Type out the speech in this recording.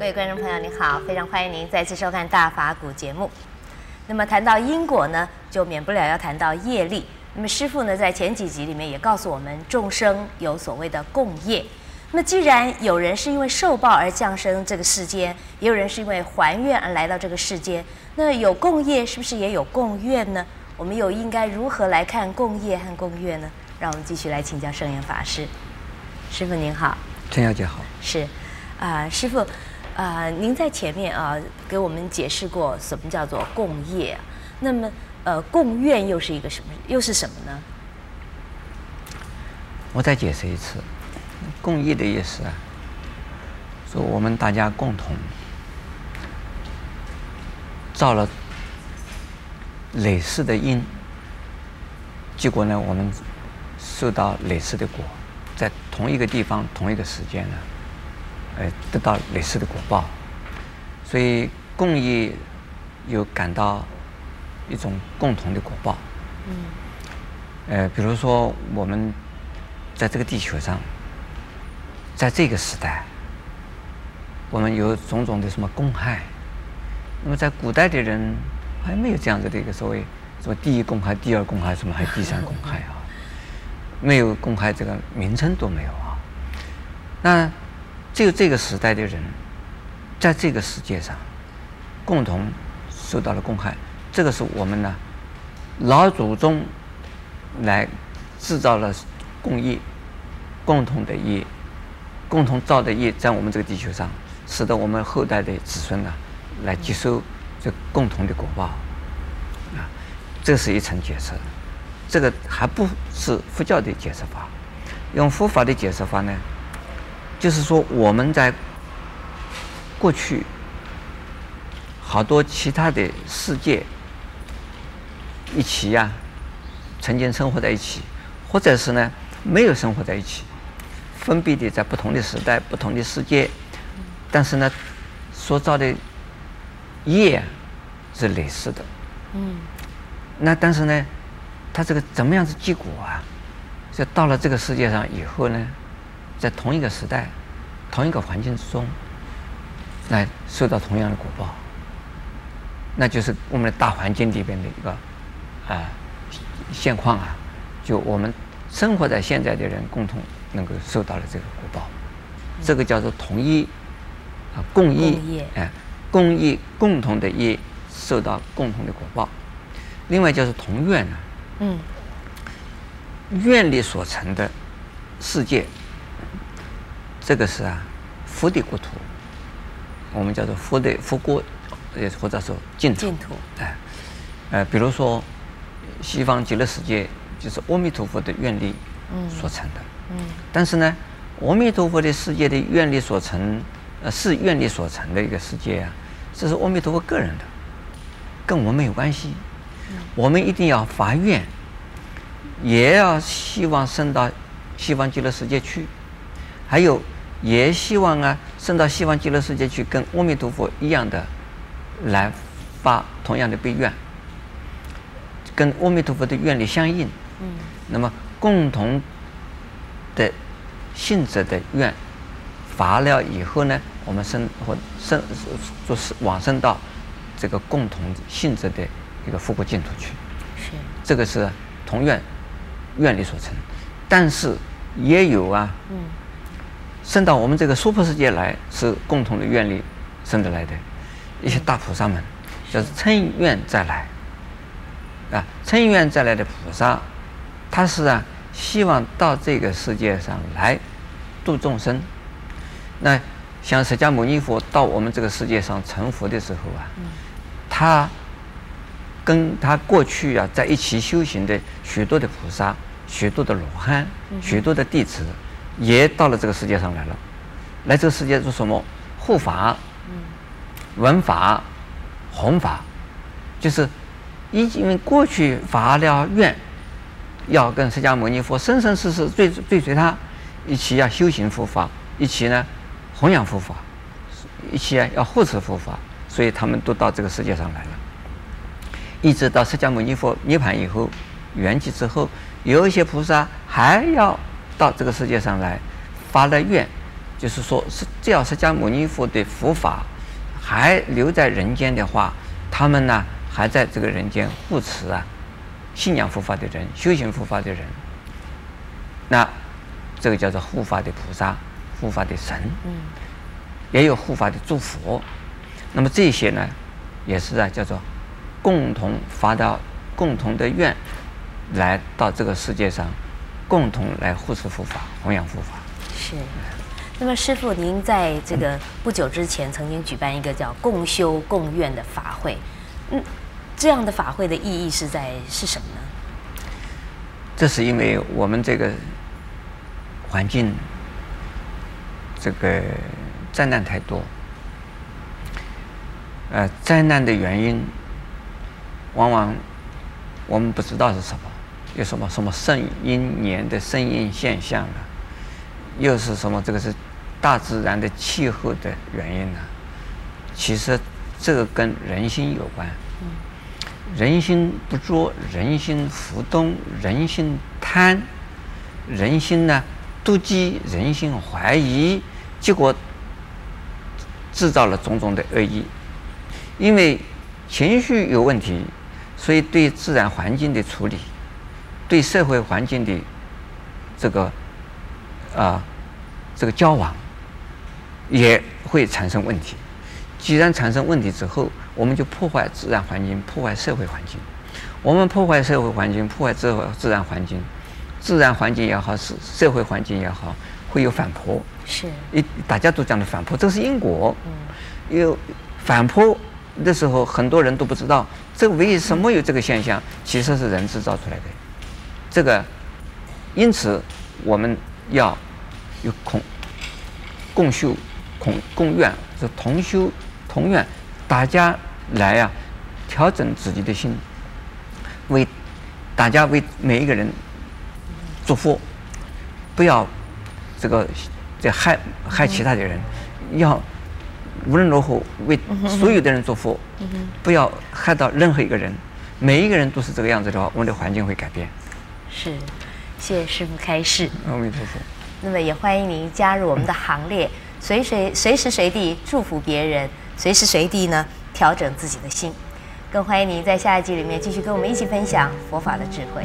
各位观众朋友，您好，非常欢迎您再次收看《大法古》节目。那么谈到因果呢，就免不了要谈到业力。那么师父呢，在前几集里面也告诉我们，众生有所谓的共业。那么既然有人是因为受报而降生这个世间，也有人是因为还愿而来到这个世间，那有共业是不是也有共愿呢？我们又应该如何来看共业和共愿呢？让我们继续来请教圣严法师。师傅您好，陈小姐好。是，啊、呃，师父。啊、您在前面啊给我们解释过什么叫做共业，那么呃共愿又是一个什么又是什么呢？我再解释一次，共业的意思啊，说我们大家共同造了类似的因，结果呢，我们受到类似的果，在同一个地方同一个时间呢。呃，得到类似的果报，所以共业有感到一种共同的果报。嗯。呃，比如说我们在这个地球上，在这个时代，我们有种种的什么公害。那么在古代的人还没有这样子的一个所谓什么第一公害、第二公害，什么还有第三公害啊？没有公害这个名称都没有啊。那。只有这个时代的人，在这个世界上，共同受到了共害。这个是我们呢，老祖宗来制造了共业，共同的业，共同造的业，在我们这个地球上，使得我们后代的子孙呢，来接受这共同的果报。啊，这是一层解释。这个还不是佛教的解释法，用佛法的解释法呢？就是说，我们在过去好多其他的世界一起呀、啊，曾经生活在一起，或者是呢没有生活在一起，分别的在不同的时代、不同的世界，但是呢，所造的业是类似的。嗯。那但是呢，它这个怎么样子结果啊？就到了这个世界上以后呢？在同一个时代、同一个环境之中，来受到同样的果报，那就是我们的大环境里边的一个啊现况啊，就我们生活在现在的人共同能够受到了这个果报，这个叫做同一啊共业哎共业共同的业受到共同的果报，另外就是同愿呢，嗯，愿力所成的世界。这个是啊，佛的国土，我们叫做佛的佛国，也或者说净土。净土。哎，呃，比如说西方极乐世界，就是阿弥陀佛的愿力所成的。嗯。嗯，但是呢，阿弥陀佛的世界的愿力所成，呃，是愿力所成的一个世界啊，这是阿弥陀佛个人的，跟我们没有关系。嗯。我们一定要发愿，也要希望升到西方极乐世界去。还有，也希望啊，升到西方极乐世界去，跟阿弥陀佛一样的，来发同样的悲愿，跟阿弥陀佛的愿力相应。嗯。那么共同的性质的愿发了以后呢，我们生或生做是往生到这个共同性质的一个复国净土去。是。这个是同愿愿力所成，但是也有啊。嗯。升到我们这个娑婆世界来，是共同的愿力生得来的，一些大菩萨们，就是乘愿再来，啊，称愿再来的菩萨，他是啊，希望到这个世界上来度众生。那像释迦牟尼佛到我们这个世界上成佛的时候啊，他跟他过去啊在一起修行的许多的菩萨、许多的罗汉、许多的弟子。也到了这个世界上来了，来这个世界做什么？护法、文法、弘法，就是因为过去发了愿，要跟释迦牟尼佛生生世世追追随他，一起要修行佛法，一起呢弘扬佛法，一起啊要护持佛法，所以他们都到这个世界上来了。一直到释迦牟尼佛涅槃以后，圆寂之后，有一些菩萨还要。到这个世界上来，发了愿，就是说是只要释迦牟尼佛的佛法还留在人间的话，他们呢还在这个人间护持啊，信仰佛法的人，修行佛法的人，那这个叫做护法的菩萨，护法的神，嗯，也有护法的诸佛，那么这些呢，也是啊叫做共同发到共同的愿，来到这个世界上，共同来护持佛法，弘扬佛法。是。那么师傅，您在这个不久之前曾经举办一个叫“共修共愿”的法会，嗯，这样的法会的意义是在是什么呢？这是因为我们这个环境，这个灾难太多，呃，灾难的原因，往往我们不知道是什么，什么什么圣阴年的圣阴现象了，又是什么这个是。大自然的气候的原因呢？其实这个跟人心有关。人心不作，人心浮动，人心贪，人心呢妒忌，人心怀疑，结果制造了种种的恶意。因为情绪有问题，所以对自然环境的处理，对社会环境的这个啊、呃、这个交往。也会产生问题。既然产生问题之后，我们就破坏自然环境，破坏社会环境。我们破坏社会环境，破坏自自然环境，自然环境也好，是社会环境也好，会有反扑。是。一大家都讲的反扑，这是因果。嗯。有反扑的时候，很多人都不知道这为什么有这个现象，其实是人制造出来的。这个，因此我们要有孔共修。孔共愿是同修同愿，大家来呀、啊，调整自己的心，为大家为每一个人祝福，不要这个在害害其他的人，要无论如何为所有的人祝福，不要害到任何一个人。每一个人都是这个样子的话，我们的环境会改变。是，谢谢师傅开示。阿弥陀佛。那么也欢迎您加入我们的行列。随随随时随地祝福别人，随时随地呢调整自己的心，更欢迎您在下一集里面继续跟我们一起分享佛法的智慧。